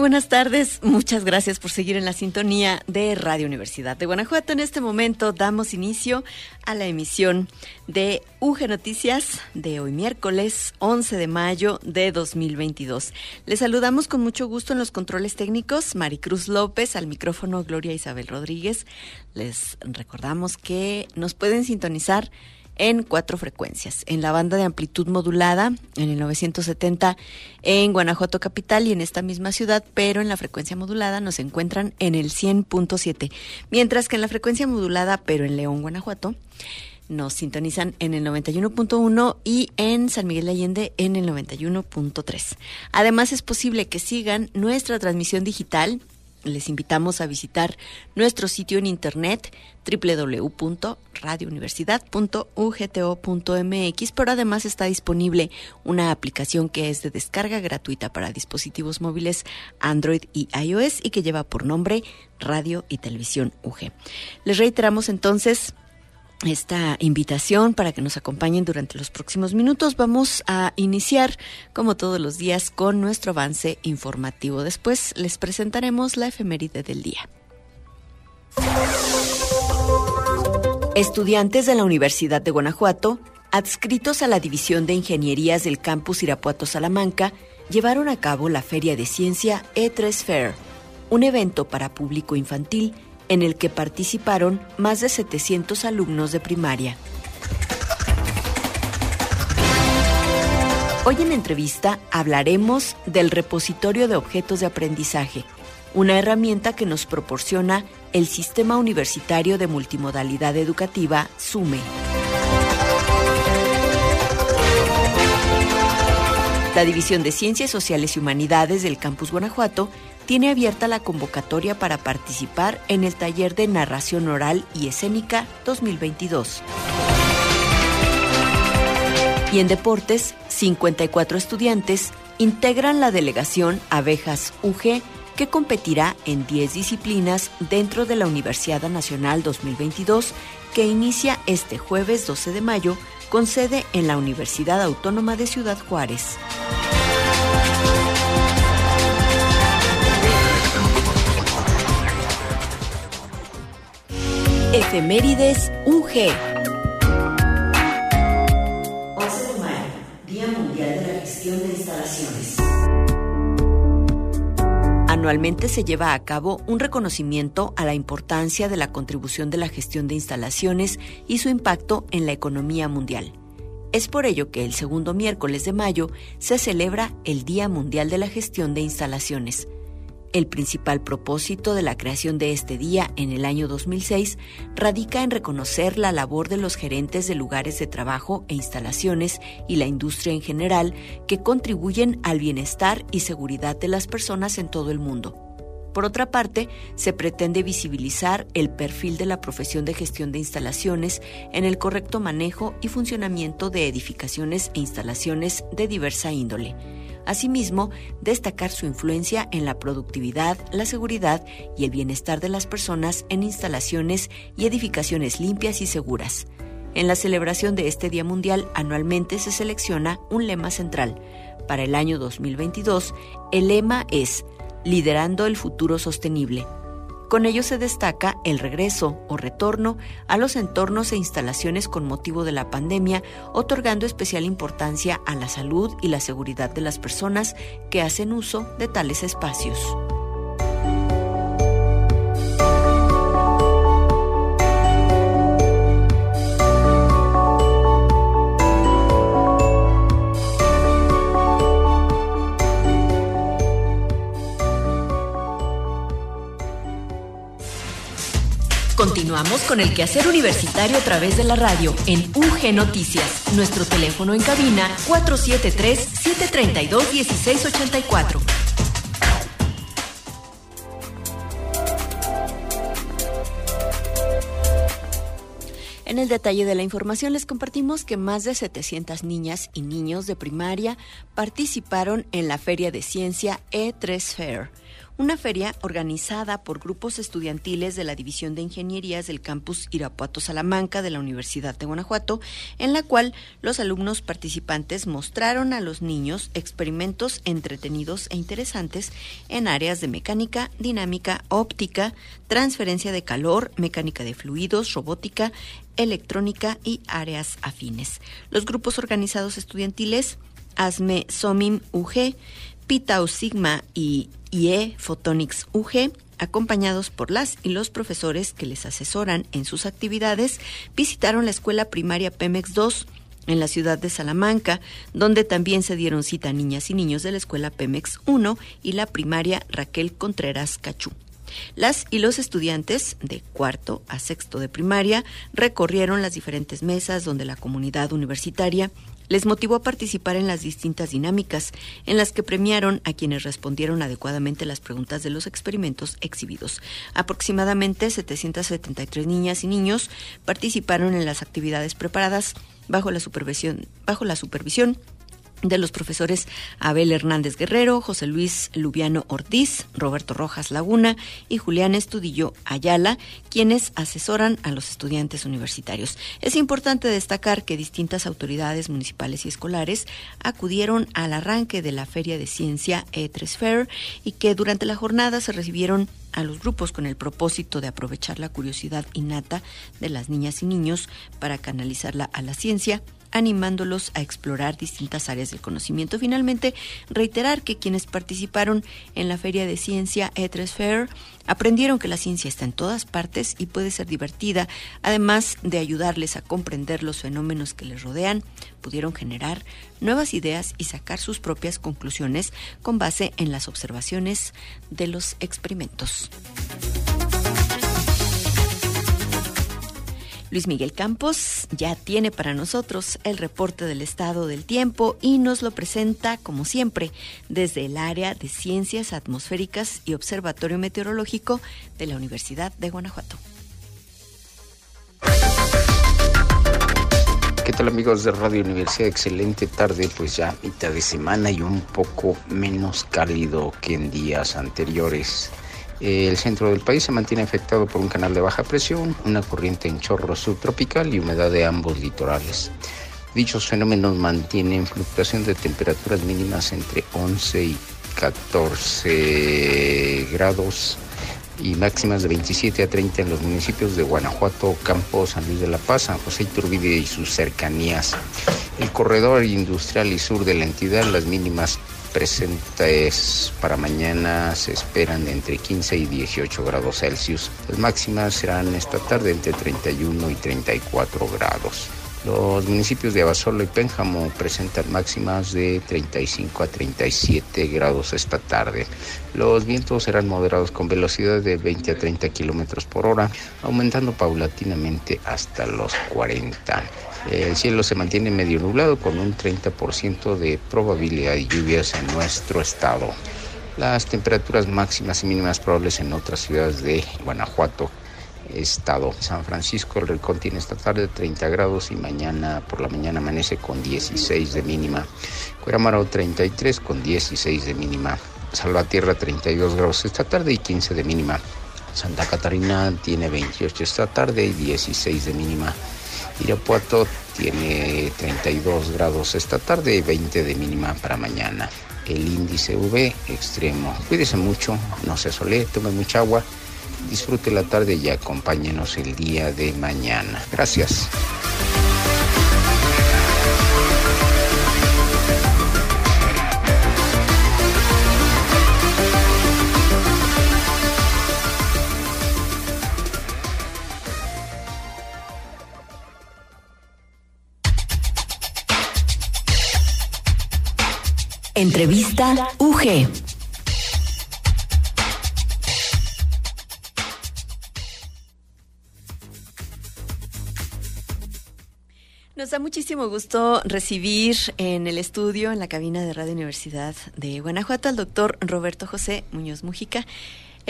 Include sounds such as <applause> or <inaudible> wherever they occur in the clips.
Buenas tardes, muchas gracias por seguir en la sintonía de Radio Universidad de Guanajuato. En este momento damos inicio a la emisión de UG Noticias de hoy miércoles 11 de mayo de 2022. Les saludamos con mucho gusto en los controles técnicos, Maricruz López, al micrófono Gloria Isabel Rodríguez. Les recordamos que nos pueden sintonizar en cuatro frecuencias. En la banda de amplitud modulada, en el 970 en Guanajuato Capital y en esta misma ciudad, pero en la frecuencia modulada nos encuentran en el 100.7. Mientras que en la frecuencia modulada, pero en León, Guanajuato, nos sintonizan en el 91.1 y en San Miguel de Allende en el 91.3. Además es posible que sigan nuestra transmisión digital les invitamos a visitar nuestro sitio en internet www.radiouniversidad.ugto.mx, pero además está disponible una aplicación que es de descarga gratuita para dispositivos móviles Android y iOS y que lleva por nombre Radio y Televisión UG. Les reiteramos entonces esta invitación para que nos acompañen durante los próximos minutos. Vamos a iniciar, como todos los días, con nuestro avance informativo. Después les presentaremos la efeméride del día. Estudiantes de la Universidad de Guanajuato, adscritos a la División de Ingenierías del Campus Irapuato Salamanca, llevaron a cabo la Feria de Ciencia E3 Fair, un evento para público infantil en el que participaron más de 700 alumnos de primaria. Hoy en entrevista hablaremos del repositorio de objetos de aprendizaje, una herramienta que nos proporciona el Sistema Universitario de Multimodalidad Educativa, SUME. La División de Ciencias Sociales y Humanidades del Campus Guanajuato tiene abierta la convocatoria para participar en el taller de narración oral y escénica 2022. Y en deportes, 54 estudiantes integran la delegación Abejas UG que competirá en 10 disciplinas dentro de la Universidad Nacional 2022 que inicia este jueves 12 de mayo con sede en la Universidad Autónoma de Ciudad Juárez. Efemérides UG. 11 de mayo, Día Mundial de la Gestión de Instalaciones. Anualmente se lleva a cabo un reconocimiento a la importancia de la contribución de la gestión de instalaciones y su impacto en la economía mundial. Es por ello que el segundo miércoles de mayo se celebra el Día Mundial de la Gestión de Instalaciones el principal propósito de la creación de este día en el año 2006 radica en reconocer la labor de los gerentes de lugares de trabajo e instalaciones y la industria en general que contribuyen al bienestar y seguridad de las personas en todo el mundo. Por otra parte, se pretende visibilizar el perfil de la profesión de gestión de instalaciones en el correcto manejo y funcionamiento de edificaciones e instalaciones de diversa índole Asimismo, destacar su influencia en la productividad, la seguridad y el bienestar de las personas en instalaciones y edificaciones limpias y seguras. En la celebración de este Día Mundial anualmente se selecciona un lema central. Para el año 2022, el lema es Liderando el futuro sostenible con ello se destaca el regreso o retorno a los entornos e instalaciones con motivo de la pandemia, otorgando especial importancia a la salud y la seguridad de las personas que hacen uso de tales espacios. Continuamos con el quehacer universitario a través de la radio en UG Noticias. Nuestro teléfono en cabina 473-732-1684. En el detalle de la información les compartimos que más de 700 niñas y niños de primaria participaron en la Feria de Ciencia E3 Fair una feria organizada por grupos estudiantiles de la División de Ingenierías del campus Irapuato Salamanca de la Universidad de Guanajuato, en la cual los alumnos participantes mostraron a los niños experimentos entretenidos e interesantes en áreas de mecánica, dinámica, óptica, transferencia de calor, mecánica de fluidos, robótica, electrónica y áreas afines. Los grupos organizados estudiantiles ASME SOMIM UG, Pitau Sigma y IE Photonics UG, acompañados por las y los profesores que les asesoran en sus actividades, visitaron la escuela primaria Pemex 2 en la ciudad de Salamanca, donde también se dieron cita niñas y niños de la escuela Pemex 1 y la primaria Raquel Contreras Cachú. Las y los estudiantes de cuarto a sexto de primaria recorrieron las diferentes mesas donde la comunidad universitaria les motivó a participar en las distintas dinámicas, en las que premiaron a quienes respondieron adecuadamente las preguntas de los experimentos exhibidos. Aproximadamente 773 niñas y niños participaron en las actividades preparadas bajo la supervisión, bajo la supervisión de los profesores Abel Hernández Guerrero, José Luis Lubiano Ortiz, Roberto Rojas Laguna y Julián Estudillo Ayala, quienes asesoran a los estudiantes universitarios. Es importante destacar que distintas autoridades municipales y escolares acudieron al arranque de la Feria de Ciencia E3 Fair y que durante la jornada se recibieron a los grupos con el propósito de aprovechar la curiosidad innata de las niñas y niños para canalizarla a la ciencia animándolos a explorar distintas áreas del conocimiento. Finalmente, reiterar que quienes participaron en la Feria de Ciencia E3 Fair aprendieron que la ciencia está en todas partes y puede ser divertida, además de ayudarles a comprender los fenómenos que les rodean, pudieron generar nuevas ideas y sacar sus propias conclusiones con base en las observaciones de los experimentos. Luis Miguel Campos ya tiene para nosotros el reporte del estado del tiempo y nos lo presenta, como siempre, desde el área de Ciencias Atmosféricas y Observatorio Meteorológico de la Universidad de Guanajuato. ¿Qué tal amigos de Radio Universidad? Excelente tarde, pues ya mitad de semana y un poco menos cálido que en días anteriores. El centro del país se mantiene afectado por un canal de baja presión, una corriente en chorro subtropical y humedad de ambos litorales. Dichos fenómenos mantienen fluctuación de temperaturas mínimas entre 11 y 14 grados y máximas de 27 a 30 en los municipios de Guanajuato, Campos, San Luis de la Paz, San José Iturbide y sus cercanías. El corredor industrial y sur de la entidad, las mínimas presentes para mañana se esperan entre 15 y 18 grados Celsius. Las máximas serán esta tarde entre 31 y 34 grados. Los municipios de Abasolo y Pénjamo presentan máximas de 35 a 37 grados esta tarde. Los vientos serán moderados con velocidad de 20 a 30 kilómetros por hora, aumentando paulatinamente hasta los 40. El cielo se mantiene medio nublado con un 30% de probabilidad de lluvias en nuestro estado. Las temperaturas máximas y mínimas probables en otras ciudades de Guanajuato, estado. San Francisco, el Rincón tiene esta tarde 30 grados y mañana por la mañana amanece con 16 de mínima. Cueramaro 33 con 16 de mínima. Salvatierra 32 grados esta tarde y 15 de mínima. Santa Catarina tiene 28 esta tarde y 16 de mínima. Irapuato tiene 32 grados esta tarde y 20 de mínima para mañana. El índice V extremo. Cuídese mucho, no se sole, tome mucha agua, disfrute la tarde y acompáñenos el día de mañana. Gracias. Entrevista UG. Nos da muchísimo gusto recibir en el estudio, en la cabina de Radio Universidad de Guanajuato, al doctor Roberto José Muñoz Mujica.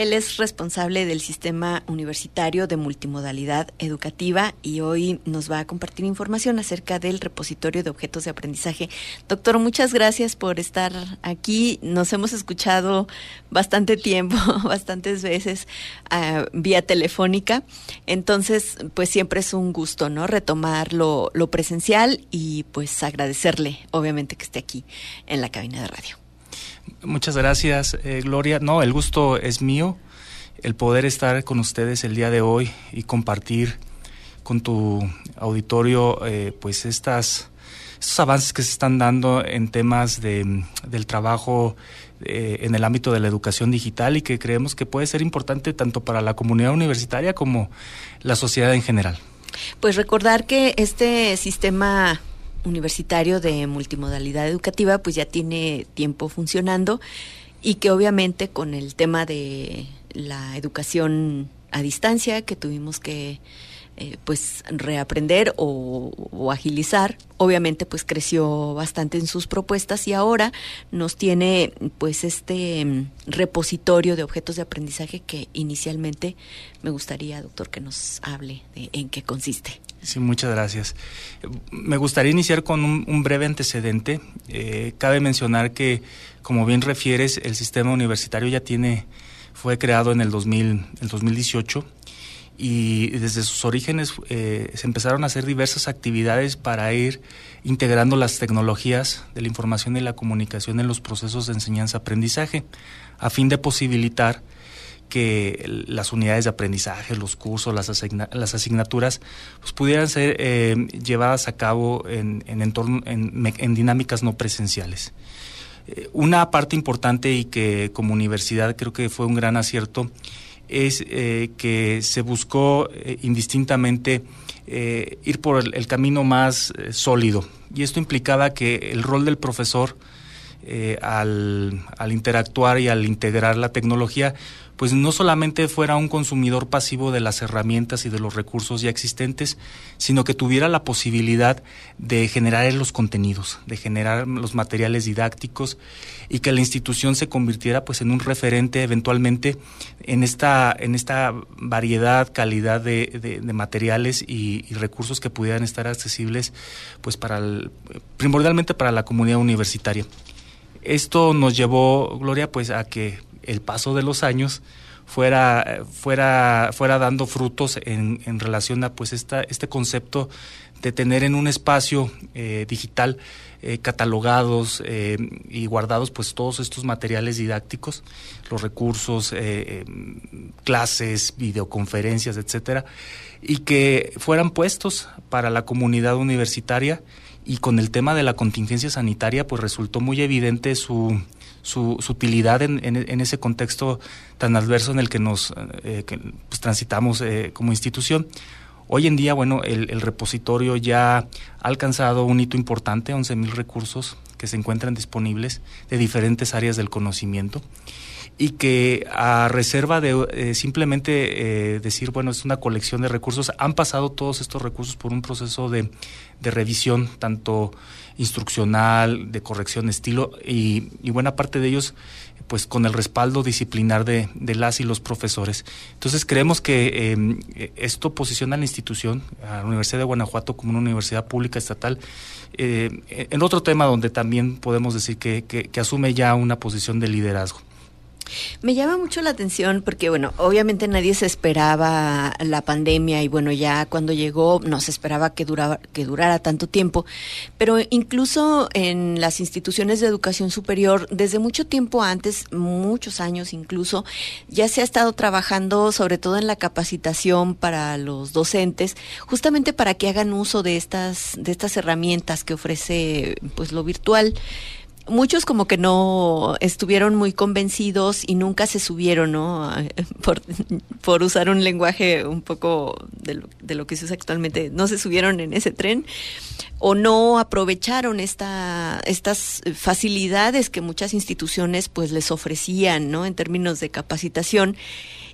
Él es responsable del Sistema Universitario de Multimodalidad Educativa y hoy nos va a compartir información acerca del repositorio de objetos de aprendizaje. Doctor, muchas gracias por estar aquí. Nos hemos escuchado bastante tiempo, <laughs> bastantes veces uh, vía telefónica. Entonces, pues siempre es un gusto, ¿no? Retomar lo, lo presencial y pues agradecerle, obviamente, que esté aquí en la cabina de radio. Muchas gracias, eh, Gloria. No, el gusto es mío, el poder estar con ustedes el día de hoy y compartir con tu auditorio, eh, pues estas estos avances que se están dando en temas de, del trabajo eh, en el ámbito de la educación digital y que creemos que puede ser importante tanto para la comunidad universitaria como la sociedad en general. Pues recordar que este sistema universitario de multimodalidad educativa pues ya tiene tiempo funcionando y que obviamente con el tema de la educación a distancia que tuvimos que eh, pues reaprender o, agilizar obviamente pues creció bastante en sus propuestas y ahora nos tiene pues este mm, repositorio de objetos de aprendizaje que inicialmente me gustaría doctor que nos hable de en qué consiste Sí, muchas gracias. Me gustaría iniciar con un, breve antecedente. Eh, cabe mencionar que, como bien refieres, el sistema universitario ya tiene, fue creado en el, 2000, el 2018 y desde sus orígenes eh, se empezaron a hacer diversas actividades para ir integrando las tecnologías de la información y la comunicación en los procesos de enseñanza-aprendizaje, a fin de posibilitar que las unidades de aprendizaje, los cursos, las, asignaturas, pues pudieran ser eh, llevadas a cabo en, en, entorno, en, dinámicas no presenciales. Eh, una parte importante y que como universidad creo que fue un gran acierto es eh, que se buscó indistintamente ir por el, camino más sólido y esto implicaba que el rol del profesor al, interactuar y al integrar la tecnología, pues no solamente fuera un consumidor pasivo de las herramientas y de los recursos ya existentes, sino que tuviera la posibilidad de generar los contenidos, de generar los materiales didácticos y que la institución se convirtiera pues en un referente eventualmente en esta, en esta variedad, calidad de, materiales y, recursos que pudieran estar accesibles pues para primordialmente para la comunidad universitaria. Esto nos llevó, Gloria, pues a que el paso de los años fuera, fuera, fuera dando frutos en, en relación a pues esta, este concepto de tener en un espacio eh, digital eh, catalogados eh, y guardados pues todos estos materiales didácticos, los recursos, clases, videoconferencias, etcétera, y que fueran puestos para la comunidad universitaria. Y con el tema de la contingencia sanitaria pues resultó muy evidente su su, utilidad en, ese contexto tan adverso en el que nos eh, pues, transitamos eh, como institución. Hoy en día, bueno, el, repositorio ya ha alcanzado un hito importante, 11.000 recursos que se encuentran disponibles de diferentes áreas del conocimiento y que a reserva de eh, simplemente decir, bueno, es una colección de recursos, han pasado todos estos recursos por un proceso de revisión, tanto instruccional, de corrección de estilo y, buena parte de ellos pues con el respaldo disciplinar de, las y los profesores. Entonces creemos que em, esto posiciona a la institución, a la Universidad de Guanajuato como una universidad pública estatal, eh, en otro tema donde también podemos decir que, que asume ya una posición de liderazgo. Me llama mucho la atención porque, bueno, obviamente nadie se esperaba la pandemia y, bueno, ya cuando llegó no se esperaba que, que durara tanto tiempo, pero incluso en las instituciones de educación superior, desde mucho tiempo antes, muchos años incluso, ya se ha estado trabajando sobre todo en la capacitación para los docentes, justamente para que hagan uso de estas, de estas herramientas que ofrece pues lo virtual muchos como que no estuvieron muy convencidos y nunca se subieron, ¿no? Por, usar un lenguaje un poco de lo, de lo, que se usa actualmente, no se subieron en ese tren o no aprovecharon esta, estas facilidades que muchas instituciones pues les ofrecían, ¿no? En términos de capacitación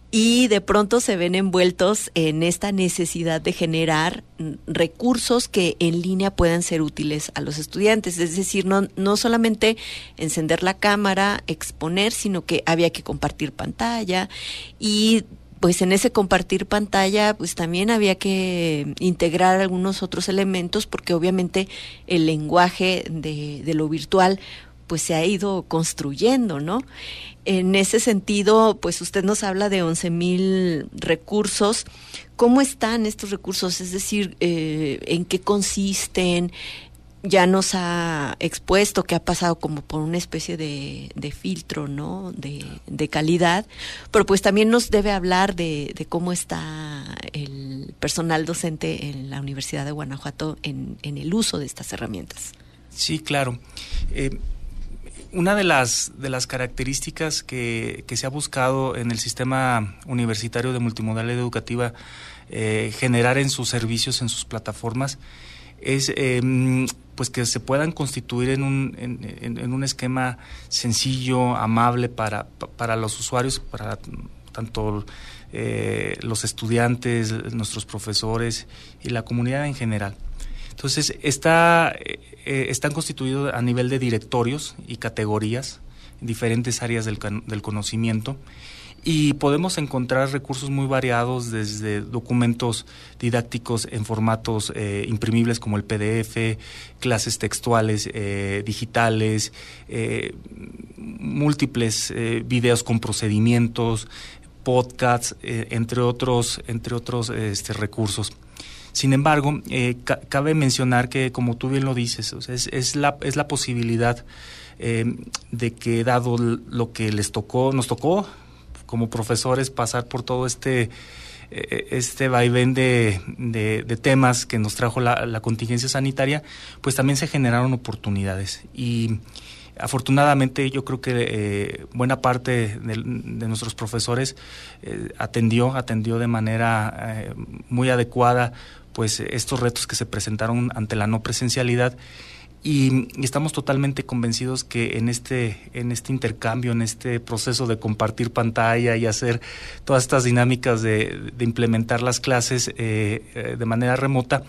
y de pronto se ven envueltos en esta necesidad de generar recursos que en línea puedan ser útiles a los estudiantes. Es decir, no, no solamente encender la cámara, exponer, sino que había que compartir pantalla y pues en ese compartir pantalla pues también había que integrar algunos otros elementos porque obviamente el lenguaje de, de lo virtual pues se ha ido construyendo, ¿no? En ese sentido, pues usted nos habla de 11 mil recursos. ¿Cómo están estos recursos? Es decir, eh, ¿en qué consisten? Ya nos ha expuesto que ha pasado como por una especie de, filtro, ¿no? De, calidad, pero pues también nos debe hablar de, cómo está el personal docente en la Universidad de Guanajuato en, el uso de estas herramientas. Sí, claro. Eh, una de las, de las características que, se ha buscado en el sistema universitario de multimodalidad educativa eh, generar en sus servicios, en sus plataformas, es em, pues que se puedan constituir en un, en, un esquema sencillo, amable para, para los usuarios, para tanto eh, los estudiantes, nuestros profesores y la comunidad en general. Entonces, está, eh, eh, están constituidos a nivel de directorios y categorías en diferentes áreas del, del conocimiento y podemos encontrar recursos muy variados desde documentos didácticos en formatos eh, imprimibles como el PDF, clases textuales digitales, múltiples videos con procedimientos, podcasts, entre otros, entre otros este, recursos. Sin embargo, eh, cabe mencionar que, como tú bien lo dices, es, la, es la posibilidad eh, de que dado lo que les tocó, nos tocó como profesores pasar por todo este eh, este vaivén de, de, temas que nos trajo la, contingencia sanitaria, pues también se generaron oportunidades. Y afortunadamente yo creo que buena parte de, nuestros profesores atendió, atendió de manera muy adecuada pues estos retos que se presentaron ante la no presencialidad y, estamos totalmente convencidos que en este en este intercambio en este proceso de compartir pantalla y hacer todas estas dinámicas de, implementar las clases eh, eh, de manera remota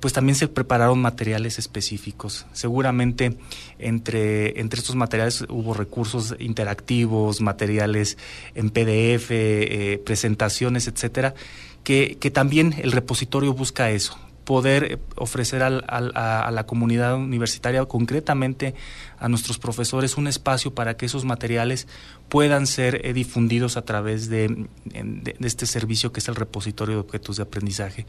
pues también se prepararon materiales específicos. Seguramente entre, entre estos materiales hubo recursos interactivos, materiales en PDF, eh, presentaciones, etcétera, que, que también el repositorio busca eso, poder ofrecer al, a, la comunidad universitaria, concretamente a nuestros profesores, un espacio para que esos materiales puedan ser eh, difundidos a través de, este servicio que es el repositorio de objetos de aprendizaje.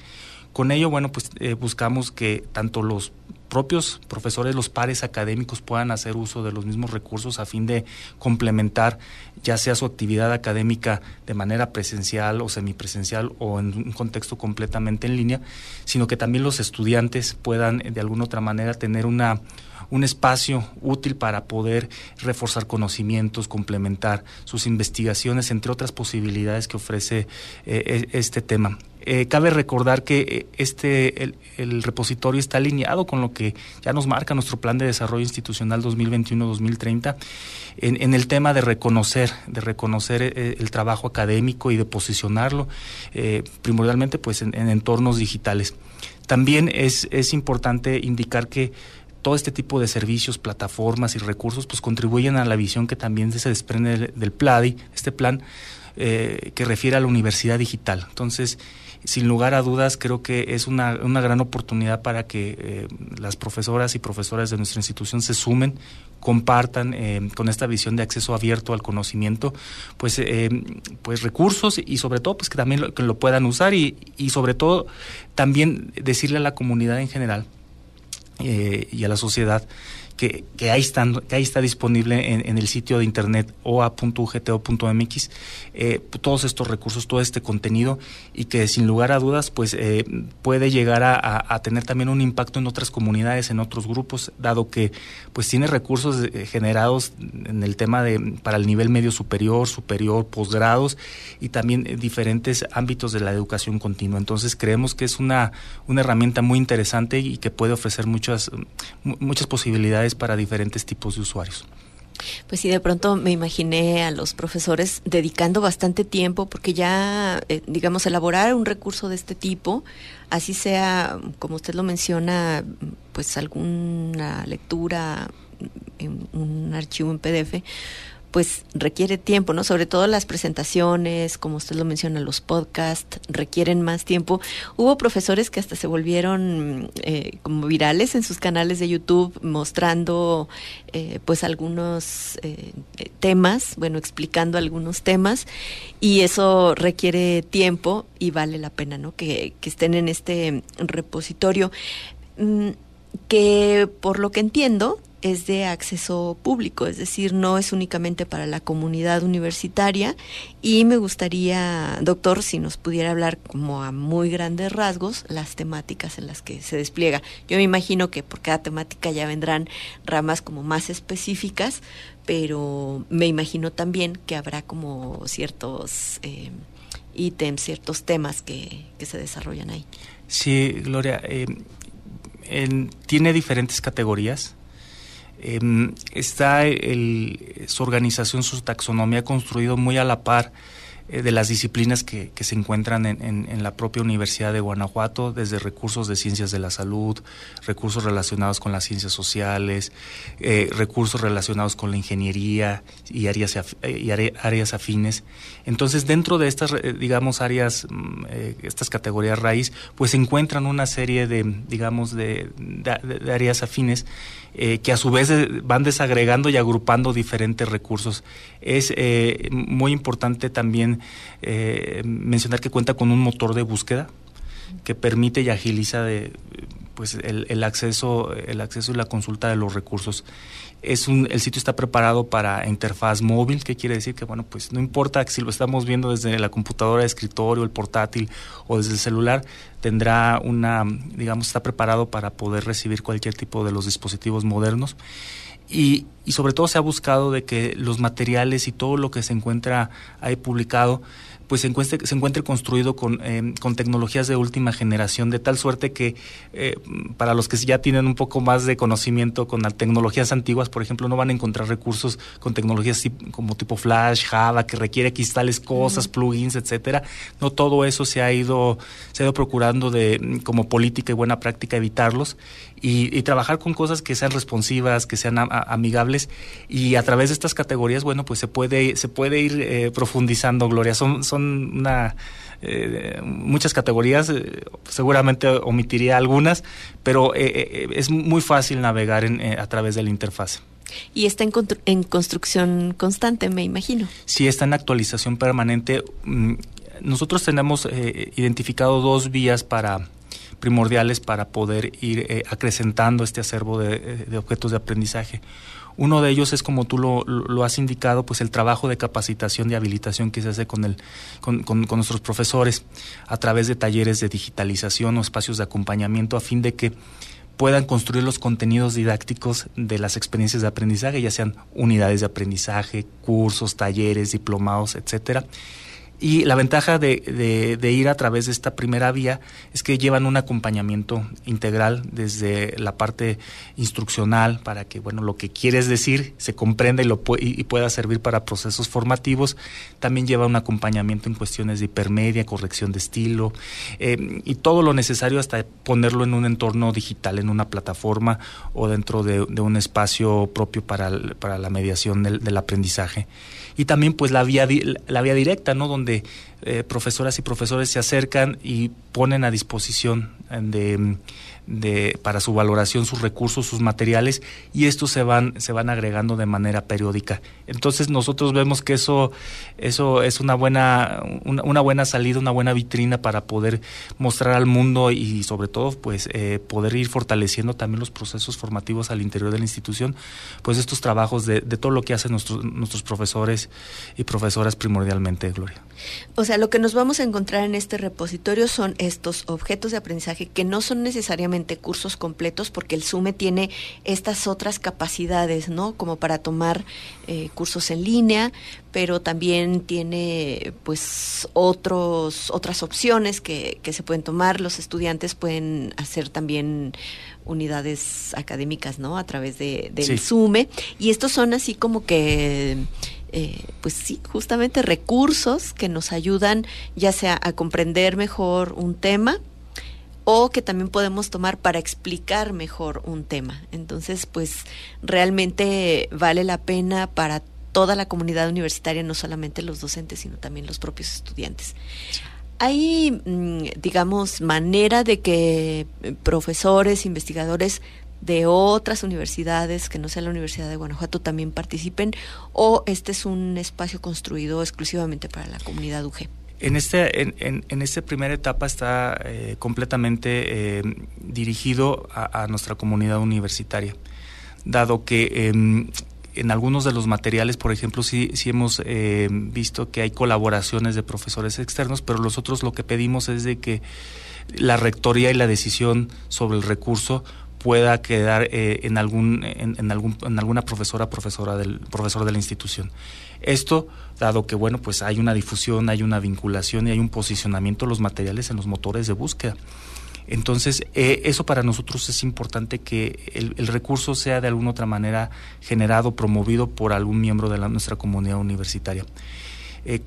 Con ello, bueno, pues eh, buscamos que tanto los propios profesores, los pares académicos puedan hacer uso de los mismos recursos a fin de complementar ya sea su actividad académica de manera presencial o semipresencial o en un contexto completamente en línea, sino que también los estudiantes puedan de alguna otra manera tener una un espacio útil para poder reforzar conocimientos, complementar sus investigaciones, entre otras posibilidades que ofrece eh, e, este tema. Eh, cabe recordar que eh, este el, repositorio está alineado con lo que ya nos marca nuestro plan de desarrollo institucional 2021-2030 en, el tema de reconocer de reconocer eh, el trabajo académico y de posicionarlo primordialmente pues en, entornos digitales. También es, es importante indicar que todo este tipo de servicios, plataformas y recursos pues contribuyen a la visión que también se desprende del, del PLADI, este plan que refiere a la universidad digital. Entonces, sin lugar a dudas creo que es una, una gran oportunidad para que eh, las profesoras y profesores de nuestra institución se sumen compartan eh, con esta visión de acceso abierto al conocimiento pues eh, pues recursos y sobre todo pues que también lo, que lo puedan usar y, y sobre todo también decirle a la comunidad en general y a la sociedad que, ahí, están, que ahí está disponible en, el sitio de internet oa.ugto.mx eh, todos estos recursos, todo este contenido y que sin lugar a dudas pues eh, puede llegar a, tener también un impacto en otras comunidades, en otros grupos, dado que pues tiene recursos eh, generados en el tema de para el nivel medio superior, superior, posgrados y también diferentes ámbitos de la educación continua. Entonces creemos que es una, una herramienta muy interesante y que puede ofrecer muchas, muchas posibilidades para diferentes tipos de usuarios. Pues sí, de pronto me imaginé a los profesores dedicando bastante tiempo porque ya, eh, digamos, elaborar un recurso de este tipo, así sea, como usted lo menciona, pues alguna lectura en un archivo en PDF, pues requiere tiempo, ¿no? Sobre todo las presentaciones, como usted lo menciona, los podcasts requieren más tiempo. Hubo profesores que hasta se volvieron eh, como virales en sus canales de YouTube mostrando eh, pues algunos eh, temas, bueno, explicando algunos temas y eso requiere tiempo y vale la pena, ¿no? Que, que estén en este repositorio. Mm, que por lo que entiendo, es de acceso público, es decir, no es únicamente para la comunidad universitaria y me gustaría, doctor, si nos pudiera hablar como a muy grandes rasgos las temáticas en las que se despliega. Yo me imagino que por cada temática ya vendrán ramas como más específicas, pero me imagino también que habrá como ciertos eh, ítems, ciertos temas que, se desarrollan ahí. Sí, Gloria, eh, tiene diferentes categorías Em, está el, su organización, su taxonomía construido muy a la par eh, de las disciplinas que, se encuentran en, la propia Universidad de Guanajuato, desde recursos de ciencias de la salud, recursos relacionados con las ciencias sociales, eh, recursos relacionados con la ingeniería y áreas, y áreas afines. Entonces, dentro de estas, eh, digamos, áreas, mm, estas categorías raíz, pues se encuentran una serie de, digamos, de áreas afines eh, que a su vez eh, van desagregando y agrupando diferentes recursos. Es eh, muy importante también mencionar que cuenta con un motor de búsqueda que permite y agiliza de, pues el, acceso el acceso y la consulta de los recursos es un, el sitio está preparado para interfaz móvil, que quiere decir que, bueno, pues no importa si lo estamos viendo desde la computadora de escritorio, el portátil o desde el celular, tendrá una, digamos, está preparado para poder recibir cualquier tipo de los dispositivos modernos. Y, y sobre todo se ha buscado de que los materiales y todo lo que se encuentra ahí publicado pues se encuentre, se encuentre construido con, eh, con tecnologías de última generación, de tal suerte que eh, para los que ya tienen un poco más de conocimiento con las tecnologías antiguas, por ejemplo, no van a encontrar recursos con tecnologías como tipo Flash, Java, que requiere que instales cosas, plugins, etcétera. No todo eso se ha ido, se ha ido procurando de como política y buena práctica evitarlos y, trabajar con cosas que sean responsivas, que sean amigables y a través de estas categorías, bueno, pues se puede, se puede ir eh, profundizando, Gloria. Son, son una, eh, muchas categorías, eh, seguramente omitiría algunas, pero es muy fácil navegar a través de la interfaz. Y está en, en, construcción constante, me imagino. Sí, está en actualización permanente. Mm, nosotros tenemos identificado dos vías para primordiales para poder ir eh, acrecentando este acervo eh, de, objetos de aprendizaje. Uno de ellos es, como tú lo, has indicado, pues el trabajo de capacitación y habilitación que se hace con, el, con, con, nuestros profesores a través de talleres de digitalización o espacios de acompañamiento a fin de que puedan construir los contenidos didácticos de las experiencias de aprendizaje, ya sean unidades de aprendizaje, cursos, talleres, diplomados, etcétera y la ventaja de, de, ir a través de esta primera vía es que llevan un acompañamiento integral desde la parte instruccional para que bueno lo que quieres decir se comprenda y, lo, y, pueda servir para procesos formativos. También lleva un acompañamiento en cuestiones de hipermedia, corrección de estilo eh, y todo lo necesario hasta ponerlo en un entorno digital, en una plataforma o dentro de, un espacio propio para, la mediación del aprendizaje y también pues la vía, la vía directa, ¿no? Donde eh, profesoras y profesores se acercan y ponen a disposición de de, para su valoración sus recursos, sus materiales y estos se van, se van agregando de manera periódica. Entonces nosotros vemos que eso, eso es una buena, una, buena salida, una buena vitrina para poder mostrar al mundo y sobre todo pues eh, poder ir fortaleciendo también los procesos formativos al interior de la institución, pues estos trabajos de, de todo lo que hacen nuestros, nuestros profesores y profesoras primordialmente, Gloria. O sea, lo que nos vamos a encontrar en este repositorio son estos objetos de aprendizaje que no son necesariamente cursos completos porque el SUME tiene estas otras capacidades, ¿no? Como para tomar eh, cursos en línea, pero también tiene pues otros, otras opciones que, que se pueden tomar. Los estudiantes pueden hacer también unidades académicas, ¿no? A través de, del SUME. Y estos son así como que eh, pues sí, justamente recursos que nos ayudan ya sea a comprender mejor un tema o que también podemos tomar para explicar mejor un tema. Entonces, pues realmente vale la pena para toda la comunidad universitaria, no solamente los docentes, sino también los propios estudiantes. Hay, mm, digamos, manera de que profesores, investigadores de otras universidades que no sea la Universidad de Guanajuato también participen o este es un espacio construido exclusivamente para la comunidad UG? En, este, en, en, esta primera etapa está eh, completamente eh, dirigido a, nuestra comunidad universitaria, dado que em, en algunos de los materiales, por ejemplo, sí, sí hemos eh, visto que hay colaboraciones de profesores externos, pero nosotros lo que pedimos es de que la rectoría y la decisión sobre el recurso pueda quedar eh, en algún en, algún en alguna profesora profesora del profesor de la institución. Esto dado que bueno pues hay una difusión hay una vinculación y hay un posicionamiento de los materiales en los motores de búsqueda. Entonces eh, eso para nosotros es importante que el, recurso sea de alguna otra manera generado promovido por algún miembro de la, nuestra comunidad universitaria. Eh,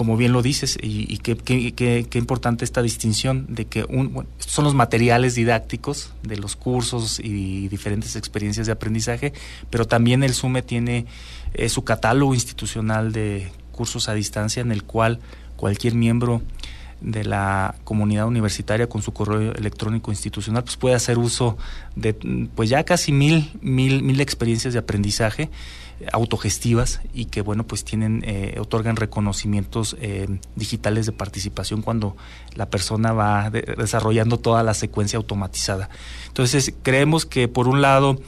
como bien lo dices, y, qué, importante esta distinción de que un, son los materiales didácticos de los cursos y diferentes experiencias de aprendizaje, pero también el SUME tiene eh, su catálogo institucional de cursos a distancia en el cual cualquier miembro de la comunidad universitaria con su correo electrónico institucional pues puede hacer uso de pues ya casi mil mil mil experiencias de aprendizaje autogestivas y que bueno pues tienen eh, otorgan reconocimientos eh, digitales de participación cuando la persona va desarrollando toda la secuencia automatizada. Entonces creemos que por un lado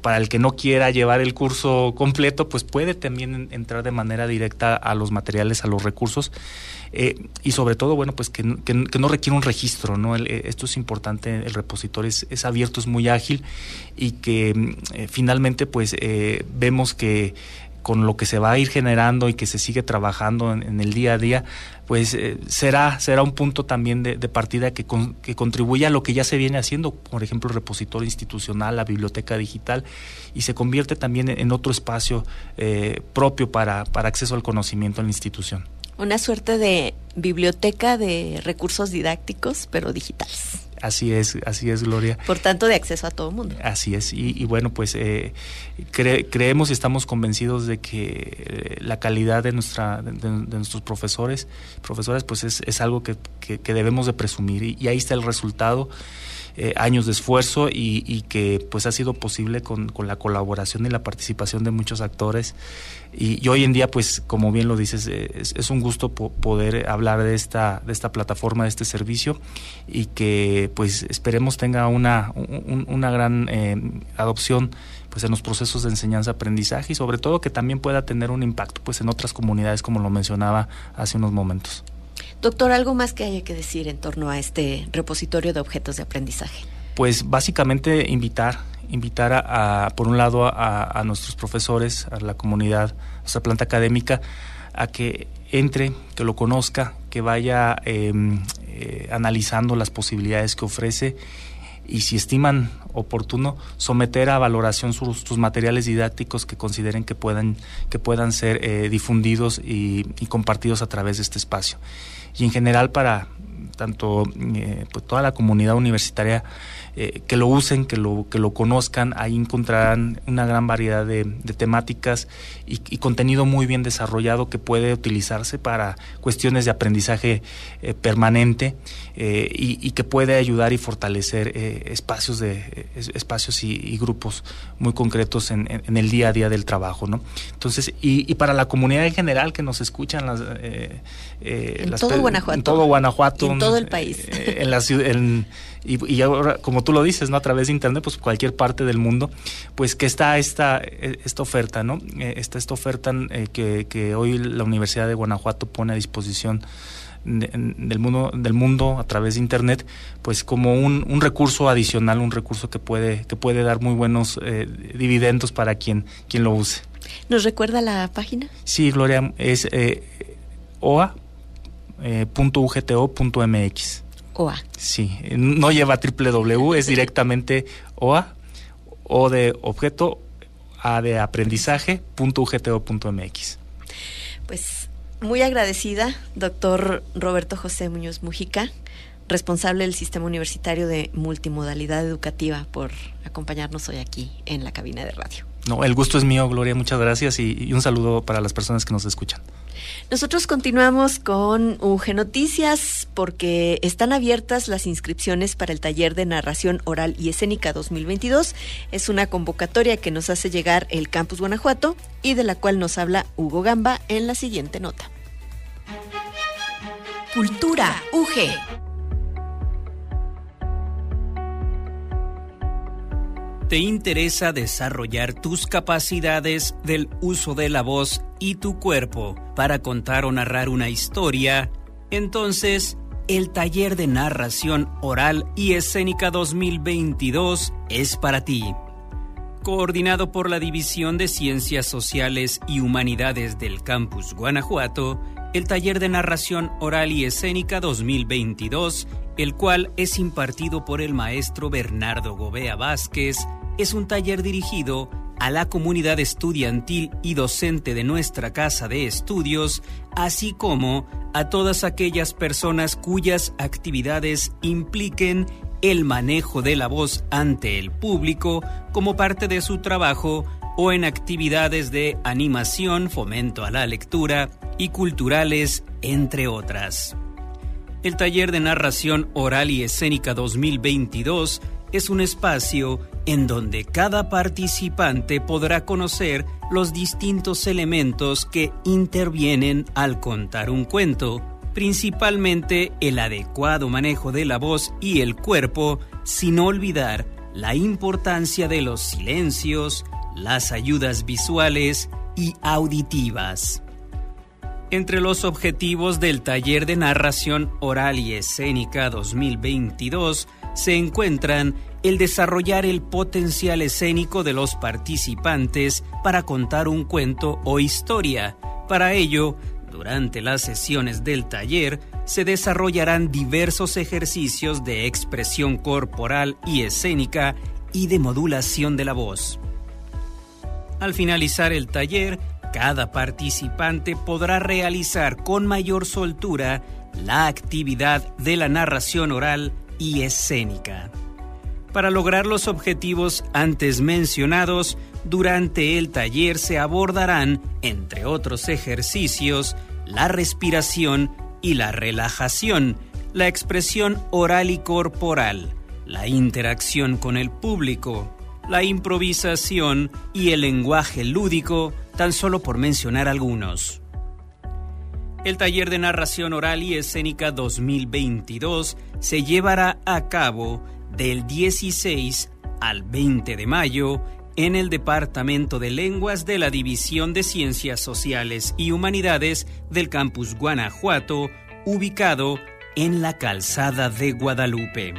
para el que no quiera llevar el curso completo pues puede también entrar de manera directa a los materiales a los recursos. Eh, y sobre todo bueno pues que, no requiere un registro no esto es importante el repositorio es, es abierto es muy ágil y que finalmente pues vemos que con lo que se va a ir generando y que se sigue trabajando en, el día a día, pues eh, será, será un punto también de, partida que, que contribuya a lo que ya se viene haciendo, por ejemplo, el repositorio institucional, la biblioteca digital, y se convierte también en, otro espacio eh, propio para, para acceso al conocimiento en la institución. Una suerte de biblioteca de recursos didácticos, pero digitales. Así es, así es, Gloria. Por tanto, de acceso a todo el mundo. Así es. Y, bueno, pues eh, creemos y estamos convencidos de que eh, la calidad de nuestra de, nuestros profesores, profesoras, pues es, es algo que, que, debemos de presumir. Y, ahí está el resultado. Eh, años de esfuerzo y, y, que pues ha sido posible con, con, la colaboración y la participación de muchos actores y, hoy en día, pues, como bien lo dices, eh, es, un gusto poder hablar de esta, de esta plataforma, de este servicio y que, pues, esperemos tenga una, una gran eh, adopción pues en los procesos de enseñanza-aprendizaje y sobre todo que también pueda tener un impacto pues en otras comunidades como lo mencionaba hace unos momentos. Doctor, ¿algo más que haya que decir en torno a este repositorio de objetos de aprendizaje? Pues básicamente invitar invitar a, por un lado a, nuestros profesores, a la comunidad, a nuestra planta académica, a que entre, que lo conozca, que vaya em, eh, analizando las posibilidades que ofrece y si estiman oportuno someter a valoración sus, materiales didácticos que consideren que puedan que puedan ser eh, difundidos y, y, compartidos a través de este espacio y en general para tanto eh, pues toda la comunidad universitaria eh, que lo usen, que lo, que lo conozcan, ahí encontrarán una gran variedad de, temáticas y, contenido muy bien desarrollado que puede utilizarse para cuestiones de aprendizaje eh, permanente y, que puede ayudar y fortalecer espacios de espacios y, grupos muy concretos en, el día a día del trabajo, ¿no? Entonces, y, para la comunidad en general que nos escuchan las, en todo Guanajuato, en todo Guanajuato todo el país. Eh, en la ciudad, y, ahora, como tú lo dices, ¿no? A través de internet, pues cualquier parte del mundo, pues que está esta, esta oferta, ¿no? Está esta oferta que, que hoy la Universidad de Guanajuato pone a disposición del mundo del mundo a través de internet pues como un, un recurso adicional un recurso que puede que puede dar muy buenos eh, dividendos para quien quien lo use nos recuerda la página sí Gloria es eh, oa.ugto.mx OA. Sí, no lleva triple W, es directamente OA, O de objeto, A de aprendizaje, punto .mx. Pues muy agradecida, doctor Roberto José Muñoz Mujica, responsable del Sistema Universitario de Multimodalidad Educativa, por acompañarnos hoy aquí en la cabina de radio. No, el gusto es mío, Gloria, muchas gracias y, un saludo para las personas que nos escuchan. Nosotros continuamos con UG Noticias porque están abiertas las inscripciones para el taller de narración oral y escénica 2022. Es una convocatoria que nos hace llegar el Campus Guanajuato y de la cual nos habla Hugo Gamba en la siguiente nota. Cultura UG. ¿Te interesa desarrollar tus capacidades del uso de la voz y tu cuerpo para contar o narrar una historia? Entonces, el taller de narración oral y escénica 2022 es para ti. Coordinado por la División de Ciencias Sociales y Humanidades del Campus Guanajuato, el taller de narración oral y escénica 2022, el cual es impartido por el maestro Bernardo Gobea Vázquez, es un taller dirigido a la comunidad estudiantil y docente de nuestra casa de estudios, así como a todas aquellas personas cuyas actividades impliquen el manejo de la voz ante el público como parte de su trabajo o en actividades de animación, fomento a la lectura y culturales, entre otras. El taller de narración oral y escénica 2022 es un espacio en donde cada participante podrá conocer los distintos elementos que intervienen al contar un cuento, principalmente el adecuado manejo de la voz y el cuerpo, sin olvidar la importancia de los silencios, las ayudas visuales y auditivas. Entre los objetivos del taller de narración oral y escénica 2022 se encuentran el desarrollar el potencial escénico de los participantes para contar un cuento o historia. Para ello, durante las sesiones del taller se desarrollarán diversos ejercicios de expresión corporal y escénica y de modulación de la voz. Al finalizar el taller, cada participante podrá realizar con mayor soltura la actividad de la narración oral y escénica. Para lograr los objetivos antes mencionados, durante el taller se abordarán, entre otros ejercicios, la respiración y la relajación, la expresión oral y corporal, la interacción con el público, la improvisación y el lenguaje lúdico, tan solo por mencionar algunos. El taller de narración oral y escénica 2022 se llevará a cabo del 16 al 20 de mayo en el Departamento de Lenguas de la División de Ciencias Sociales y Humanidades del Campus Guanajuato, ubicado en la Calzada de Guadalupe.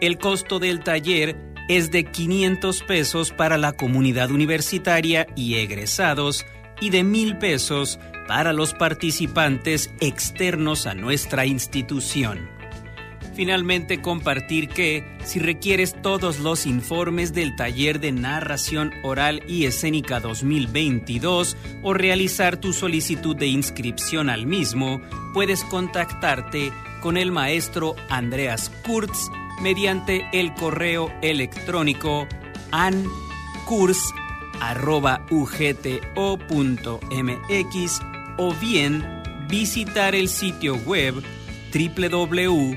El costo del taller es de 500 pesos para la comunidad universitaria y egresados y de 1,000 pesos para los participantes externos a nuestra institución. Finalmente, compartir que si requieres todos los informes del taller de narración oral y escénica 2022 o realizar tu solicitud de inscripción al mismo, puedes contactarte con el maestro Andreas Kurtz mediante el correo electrónico ancurs.ugto.mx o bien visitar el sitio web www.ugto.mx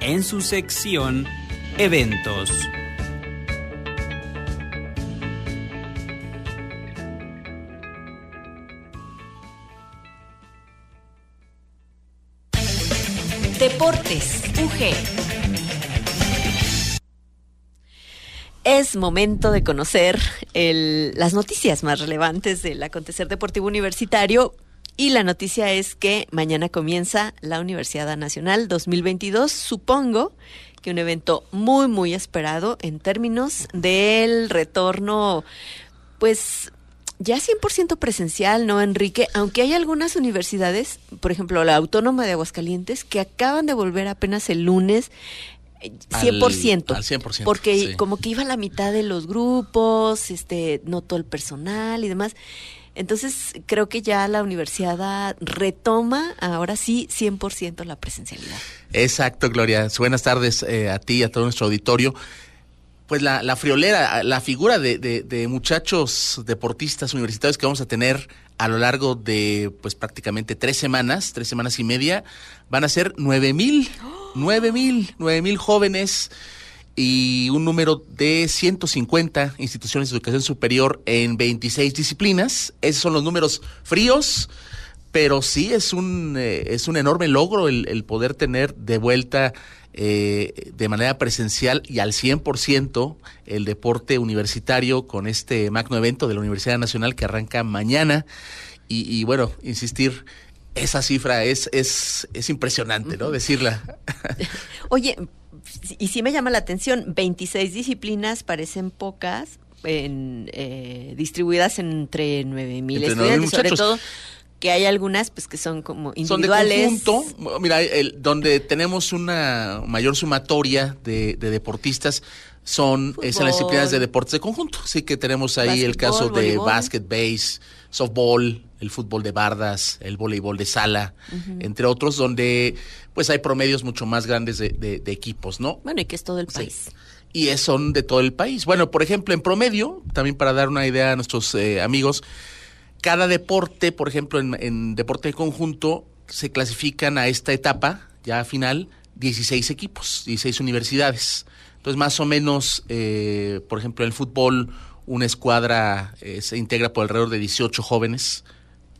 en su sección Eventos. Deportes UG. Es momento de conocer las noticias más relevantes del acontecer deportivo universitario. Y la noticia es que mañana comienza la Universidad Nacional 2022. Supongo que un evento muy, muy esperado en términos del retorno, pues ya 100% presencial, ¿no, Enrique? Aunque hay algunas universidades, por ejemplo, la Autónoma de Aguascalientes, que acaban de volver apenas el lunes 100%. Al, 100%. Porque como que iba a la mitad de los grupos, este, no todo el personal y demás. Entonces, creo que ya la universidad retoma ahora sí 100% la presencialidad. Exacto, Gloria. Buenas tardes eh, a ti y a todo nuestro auditorio. Pues la, la friolera, la figura de, de, de, muchachos deportistas universitarios que vamos a tener a lo largo de pues prácticamente tres semanas, tres semanas y media, van a ser nueve mil. ¡Oh! 9.000, 9.000 jóvenes y un número de 150 instituciones de educación superior en 26 disciplinas. Esos son los números fríos, pero sí es un, eh, es un enorme logro el, poder tener de vuelta eh, de manera presencial y al 100% el deporte universitario con este magno evento de la Universidad Nacional que arranca mañana. Y bueno, insistir, esa cifra es, es, es impresionante, ¿no? Decirla. <laughs> Oye, y sí me llama la atención, 26 disciplinas parecen pocas, en, eh, distribuidas entre 9 mil estudiantes, sobre todo que hay algunas pues que son como individuales. Son de conjunto, mira, el, donde tenemos una mayor sumatoria de, deportistas son esas las disciplinas de deportes de conjunto. Sí que tenemos ahí el caso de básquet, base, softball, el fútbol de bardas, el voleibol de sala, entre otros, donde pues hay promedios mucho más grandes de, equipos, ¿no? Bueno, y que es todo el país. Y son de todo el país. Bueno, por ejemplo, en promedio, también para dar una idea a nuestros eh, amigos, cada deporte, por ejemplo, en, deporte de conjunto, se clasifican a esta etapa, ya final, 16 equipos, 16 universidades. Entonces, más o menos, eh, por ejemplo, en el fútbol, una escuadra eh, se integra por alrededor de 18 jóvenes,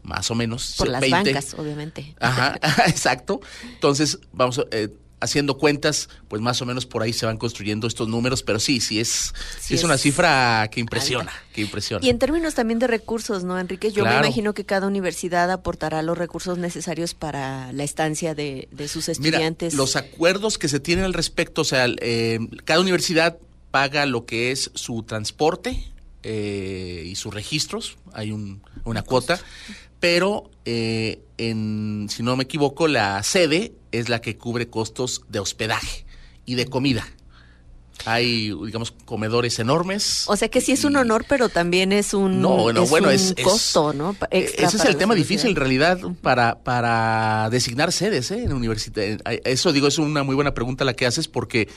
más o menos. Por las bancas, obviamente. Ajá, <laughs> exacto. Entonces, vamos. Eh, haciendo cuentas, pues más o menos por ahí se van construyendo estos números, pero sí, sí es, es, una cifra que impresiona, que impresiona. Y en términos también de recursos, ¿no, Enrique? Yo me imagino que cada universidad aportará los recursos necesarios para la estancia de, sus estudiantes. los acuerdos que se tienen al respecto, o sea, eh, cada universidad paga lo que es su transporte eh, y sus registros, hay un, una cuota, pero eh, en, si no me equivoco, la sede es la que cubre costos de hospedaje y de comida. Hay, digamos, comedores enormes. O sea que sí es un honor, pero también es un, no, bueno, bueno, es, costo, ¿no? Eh, ese es el tema difícil en realidad para, para designar sedes ¿eh? en universidad. Eh, eso digo, es una muy buena pregunta la que haces porque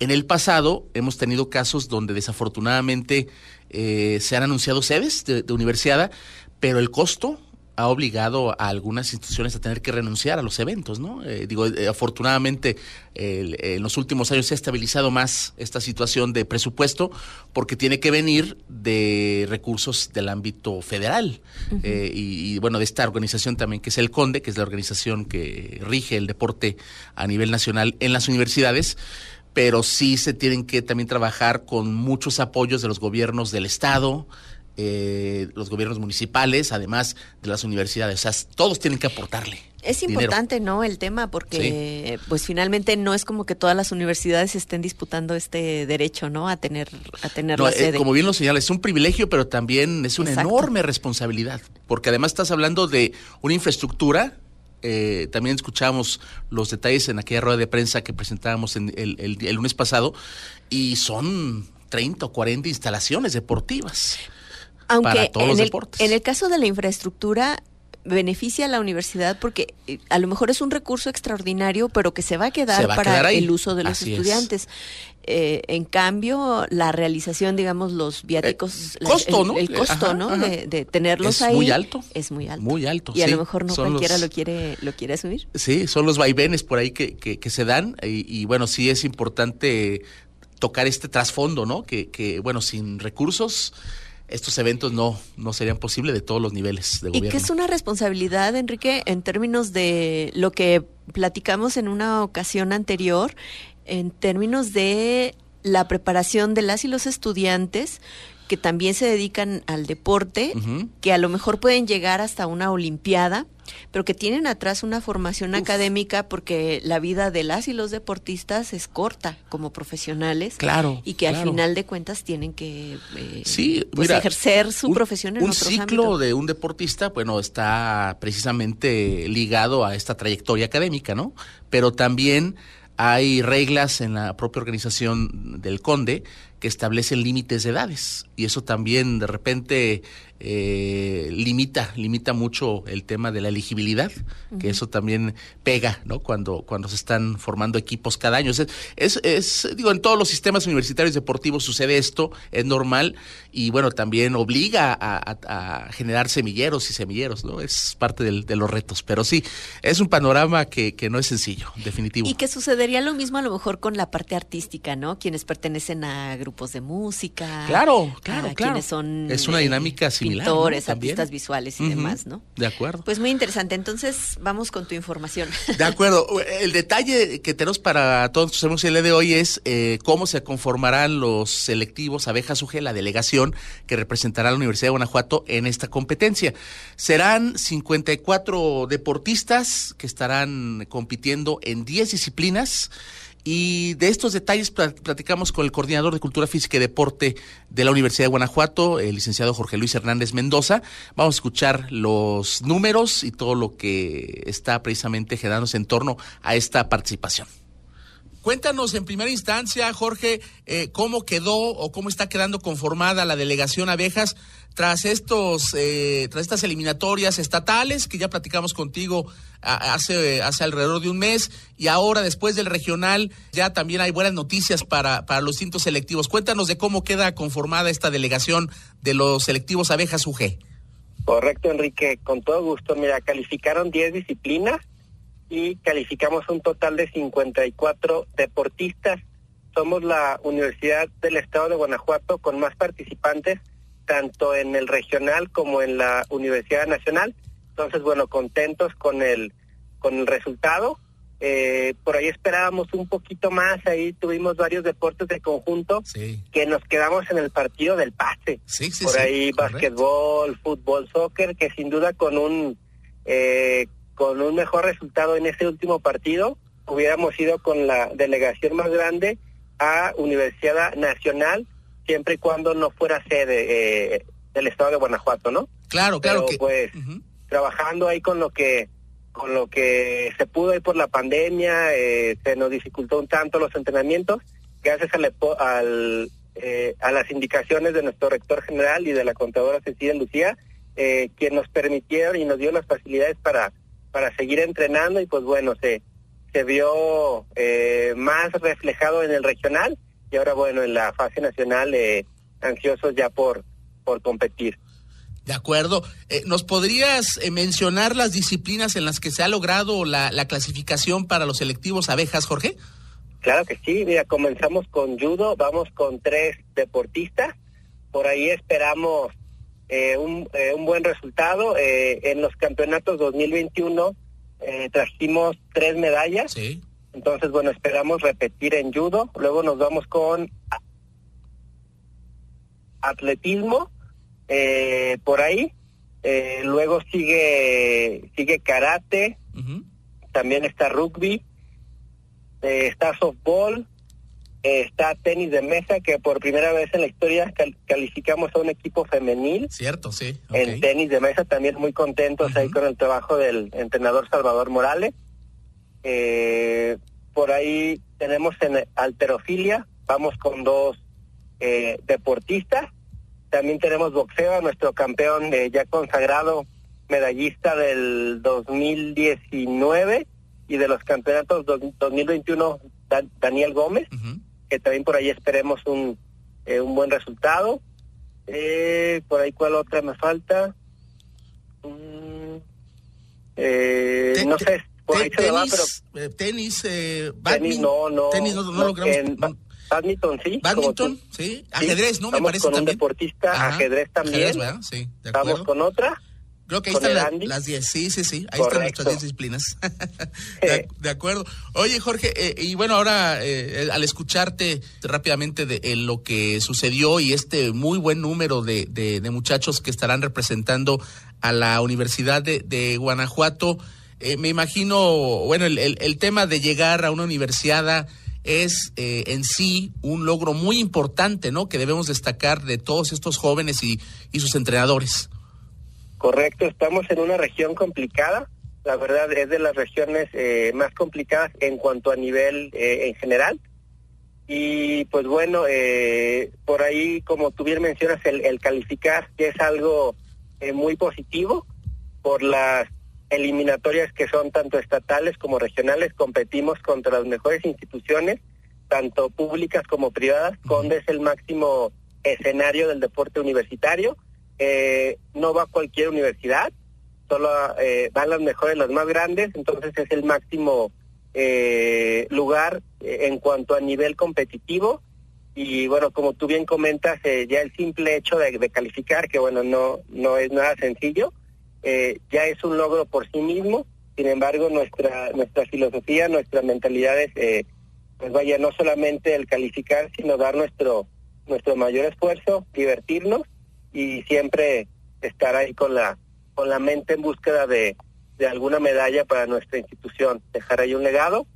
en el pasado hemos tenido casos donde desafortunadamente se han anunciado sedes de, de universidad, pero el costo ha obligado a algunas instituciones a tener que renunciar a los eventos, ¿no? Eh, digo, eh, afortunadamente en los últimos años se ha estabilizado más esta situación de presupuesto porque tiene que venir de recursos del ámbito federal eh, y, bueno, de esta organización también que es el CONDE, que es la organización que rige el deporte a nivel nacional en las universidades pero sí se tienen que también trabajar con muchos apoyos de los gobiernos del Estado, eh, los gobiernos municipales, además de las universidades. O sea, todos tienen que aportarle. Es importante, ¿no? El tema, porque pues finalmente no es como que todas las universidades estén disputando este derecho, ¿no? A tener, a tener la eh, sede. como bien lo señala, es un privilegio, pero también es una enorme responsabilidad, porque además estás hablando de una infraestructura. Eh, también escuchamos los detalles en aquella rueda de prensa que presentábamos en el, el lunes pasado y son 30 o 40 instalaciones deportivas. Aunque en el, En el caso de la infraestructura, beneficia a la universidad porque eh, a lo mejor es un recurso extraordinario, pero que se va a quedar para el uso de los estudiantes. Eh, en cambio, la realización, digamos, los viáticos, el costo, ¿no? El costo, ¿no? De, tenerlos ahí. Muy alto. Es muy alto. Muy alto. Y a lo mejor no cualquiera lo quiere lo quiere asumir. Sí, son los vaivenes por ahí que, que, se dan y, y, bueno, sí es importante tocar este trasfondo, ¿no? Que, que bueno, sin recursos estos eventos no, no serían posibles de todos los niveles de gobierno. Y que es una responsabilidad, Enrique, en términos de lo que platicamos en una ocasión anterior, en términos de la preparación de las y los estudiantes que también se dedican al deporte, que a lo mejor pueden llegar hasta una olimpiada, pero que tienen atrás una formación académica porque la vida de las y los deportistas es corta como profesionales. Claro. Y que al final de cuentas tienen que eh, sí, pues, ejercer su profesión en un ciclo de un deportista, bueno, está precisamente ligado a esta trayectoria académica, ¿no? Pero también hay reglas en la propia organización del Conde que establecen límites de edades. Y eso también de repente eh, limita limita mucho el tema de la elegibilidad que eso también pega no cuando cuando se están formando equipos cada año. Es, es, es, digo en todos los sistemas universitarios deportivos sucede esto es normal y bueno también obliga a, generar semilleros y semilleros no es parte de los retos pero sí es un panorama que, que no es sencillo definitivo. Y que sucedería lo mismo a lo mejor con la parte artística no quienes pertenecen a grupos de música claro claro claro quienes son es una dinámica similar pintores, artistas visuales y demás, ¿no? De acuerdo. Pues muy interesante. Entonces, vamos con tu información. <laughs> De acuerdo. El detalle que tenemos para todos los el día de hoy es eh, cómo se conformarán los selectivos Abejas UG, la delegación que representará a la Universidad de Guanajuato en esta competencia. Serán 54 deportistas que estarán compitiendo en 10 disciplinas. Y de estos detalles platicamos con el coordinador de Cultura Física y Deporte de la Universidad de Guanajuato, el licenciado Jorge Luis Hernández Mendoza. Vamos a escuchar los números y todo lo que está precisamente generándose en torno a esta participación. Cuéntanos en primera instancia, Jorge, eh, cómo quedó o cómo está quedando conformada la delegación Abejas tras estos, eh, tras estas eliminatorias estatales que ya platicamos contigo hace, hace alrededor de un mes y ahora después del regional ya también hay buenas noticias para, para los distintos selectivos. Cuéntanos de cómo queda conformada esta delegación de los selectivos Abejas UG. Correcto, Enrique, con todo gusto. Mira, calificaron 10 disciplinas y calificamos un total de 54 deportistas. Somos la Universidad del Estado de Guanajuato con más participantes, tanto en el regional como en la Universidad Nacional. Entonces, bueno, contentos con el, con el resultado. Eh, por ahí esperábamos un poquito más, ahí tuvimos varios deportes de conjunto que nos quedamos en el partido del pase. por ahí básquetbol, fútbol, soccer, que sin duda con un eh, con un mejor resultado en ese último partido, hubiéramos ido con la delegación más grande a Universidad Nacional, siempre y cuando no fuera sede eh, del estado de Guanajuato, ¿no? Claro, claro. Pero, pues trabajando ahí con lo que con lo que se pudo ir por la pandemia, eh, se nos dificultó un tanto los entrenamientos, gracias al, al eh, a las indicaciones de nuestro rector general y de la contadora Cecilia Lucía, eh, quien nos permitieron y nos dio las facilidades para para seguir entrenando y pues bueno, se, se vio eh, más reflejado en el regional y ahora bueno, en la fase nacional eh, ansiosos ya por, por competir. De acuerdo. Eh, ¿Nos podrías eh, mencionar las disciplinas en las que se ha logrado la, la clasificación para los selectivos abejas, Jorge? Claro que sí. Mira, comenzamos con judo, vamos con tres deportistas. Por ahí esperamos eh, un, eh, un, buen resultado. Eh, en los campeonatos 2021 trajimos tres medallas. Entonces, bueno, esperamos repetir en judo. Luego nos vamos con atletismo por ahí. luego sigue sigue karate. También está rugby. está softball está tenis de mesa, que por primera vez en la historia calificamos a un equipo femenil. Cierto, sí. En tenis de mesa también muy contentos ahí con el trabajo del entrenador Salvador Morales. Eh, por ahí tenemos en alterofilia, vamos con dos eh, deportistas. También tenemos boxeo, nuestro campeón eh, ya consagrado, medallista del 2019 y de los campeonatos 2021, Daniel Gómez que también por ahí esperemos un, eh, un buen resultado. Eh, por ahí, ¿cuál otra me falta? Mm, eh, no sé, por ahí se va, pero... Tenis, tenis, no, no. Tenis no, no, Badminton, sí. Badminton, sí. Ajedrez, ¿no? Me parece con un deportista, ajedrez también. Sí, de Vamos con otra. Creo que ahí están las 10, sí, sí, sí, ahí están nuestras 10 disciplinas. <laughs> de, acuerdo. Oye, Jorge, eh, y bueno, ahora eh, al escucharte rápidamente de lo que sucedió y este muy buen número de, de, muchachos que estarán representando a la Universidad de, Guanajuato, eh, me imagino, bueno, el, el, tema de llegar a una universidad es en sí un logro muy importante, ¿no? Que debemos destacar de todos estos jóvenes y, y sus entrenadores. Correcto, estamos en una región complicada. La verdad es de las regiones eh, más complicadas en cuanto a nivel eh, en general. Y pues bueno, eh, por ahí, como tú bien mencionas, el, calificar, que es algo muy positivo por las eliminatorias que son tanto estatales como regionales, competimos contra las mejores instituciones, tanto públicas como privadas. Conde es el máximo escenario del deporte universitario eh, no va a cualquier universidad, solo eh, van las mejores, las más grandes, entonces es el máximo eh, lugar eh, en cuanto a nivel competitivo. Y bueno, como tú bien comentas, ya el simple hecho de, calificar, que bueno, no, no es nada sencillo, ya es un logro por sí mismo. Sin embargo, nuestra, nuestra filosofía, nuestra mentalidad es, pues vaya, no solamente el calificar, sino dar nuestro, nuestro mayor esfuerzo, divertirnos y siempre estar ahí con la con la mente en búsqueda de, de alguna medalla para nuestra institución, dejar ahí un legado.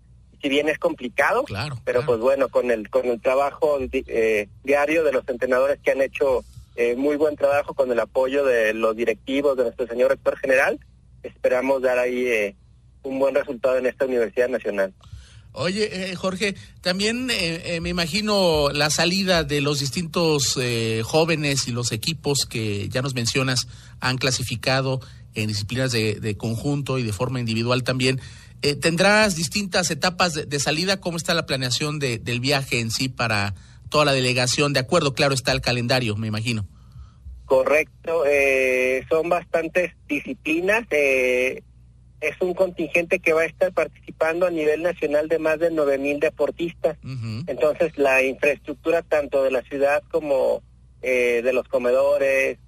Si bien es complicado, claro, pero pues bueno, con el con el trabajo eh, diario de los entrenadores que han hecho eh, muy buen trabajo con el apoyo de los directivos de nuestro señor rector general, esperamos dar ahí eh, un buen resultado en esta Universidad Nacional. Oye, eh, Jorge, también eh, eh, me imagino la salida de los distintos jóvenes y los equipos que ya nos mencionas han clasificado en disciplinas de, conjunto y de forma individual también. ¿Tendrás distintas etapas de, salida? ¿Cómo está la planeación del viaje en sí para toda la delegación? De acuerdo, claro, está el calendario, me imagino. Correcto, son bastantes disciplinas es un contingente que va a estar participando a nivel nacional de más de nueve mil deportistas. Entonces, la infraestructura tanto de la ciudad como eh, de los comedores,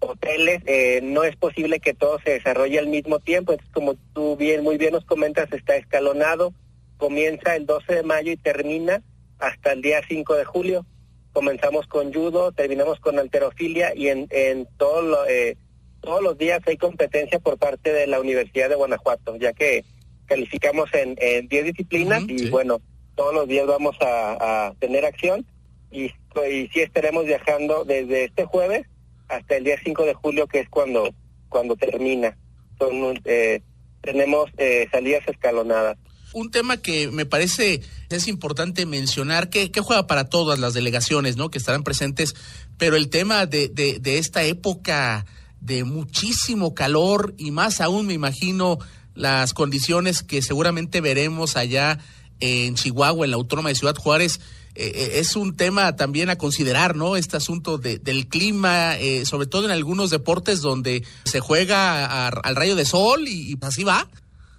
hoteles, eh, no es posible que todo se desarrolle al mismo tiempo. Entonces, como tú bien, muy bien nos comentas, está escalonado. Comienza el 12 de mayo y termina hasta el día 5 de julio. Comenzamos con judo, terminamos con alterofilia y en, en todo lo... Eh, todos los días hay competencia por parte de la Universidad de Guanajuato, ya que calificamos en 10 disciplinas y bueno, todos los días vamos a, tener acción y, y sí estaremos viajando desde este jueves hasta el día 5 de julio, que es cuando, cuando termina. Son, eh, tenemos eh, salidas escalonadas. Un tema que me parece es importante mencionar, que, que, juega para todas las delegaciones, ¿no? Que estarán presentes, pero el tema de, de, de esta época de muchísimo calor y más aún me imagino las condiciones que seguramente veremos allá en Chihuahua, en la Autónoma de Ciudad Juárez, eh, eh, es un tema también a considerar, ¿no? Este asunto de, del clima, eh, sobre todo en algunos deportes donde se juega al rayo de sol y, así va.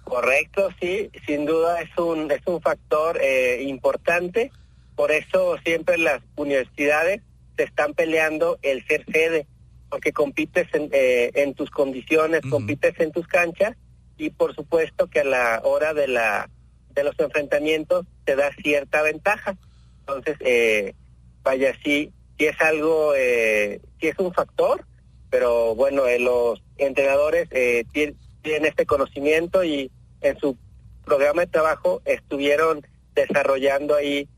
Correcto, sí, sin duda es un, es un factor importante, por eso siempre las universidades se están peleando el ser sede porque compites en, eh, en tus condiciones, compites en tus canchas y por supuesto que a la hora de la de los enfrentamientos te da cierta ventaja. Entonces, eh, vaya, sí, sí es algo, eh, sí es un factor, pero bueno, eh, los entrenadores eh, tienen, este conocimiento y en su programa de trabajo estuvieron desarrollando ahí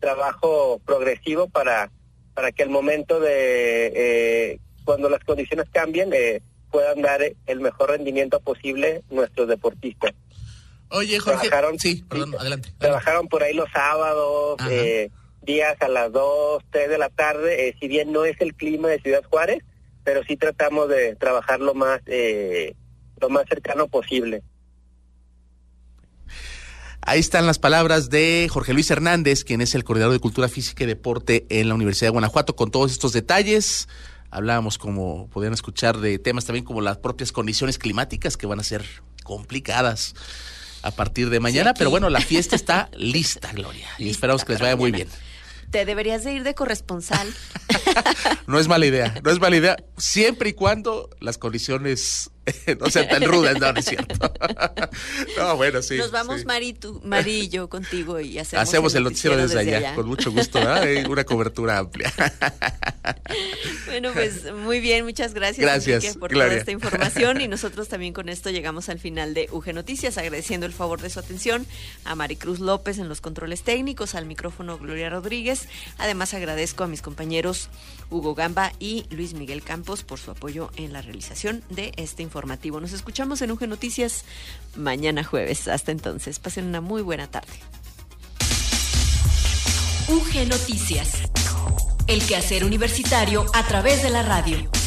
trabajo progresivo para para que el momento de eh, cuando las condiciones cambien, eh, puedan dar el mejor rendimiento posible nuestros deportistas. Oye, Jorge, trabajaron, sí, perdón, adelante, Trabajaron por ahí los sábados, eh, días a las 2, 3 de la tarde, eh, si bien no es el clima de Ciudad Juárez, pero sí tratamos de trabajar lo más, eh, lo más cercano posible. Ahí están las palabras de Jorge Luis Hernández, quien es el coordinador de Cultura Física y Deporte en la Universidad de Guanajuato, con todos estos detalles. Hablábamos, como podían escuchar, de temas también como las propias condiciones climáticas que van a ser complicadas. a partir de mañana. pero bueno, la fiesta está lista, Gloria. Y esperamos que les vaya muy bien te deberías de ir de corresponsal. <laughs> no es mala idea, no es mala idea, siempre y cuando las condiciones <laughs> no sean tan rudas, no, no es cierto. <laughs> no, bueno, sí. Nos vamos, Mari, Mari y yo contigo y hacemos, hacemos el noticiero desde, allá, con mucho gusto, ¿verdad? <laughs> una cobertura amplia. bueno, pues muy bien, muchas gracias, gracias por toda esta información y nosotros también con esto llegamos al final de UG Noticias, agradeciendo el favor de su atención a Maricruz López en los controles técnicos, al micrófono Gloria Rodríguez. Además agradezco a mis compañeros Hugo Gamba y Luis Miguel Campos por su apoyo en la realización de este Nos escuchamos en UG Noticias mañana jueves. Hasta entonces, pasen una muy buena tarde. UG Noticias. El quehacer universitario a través de la radio.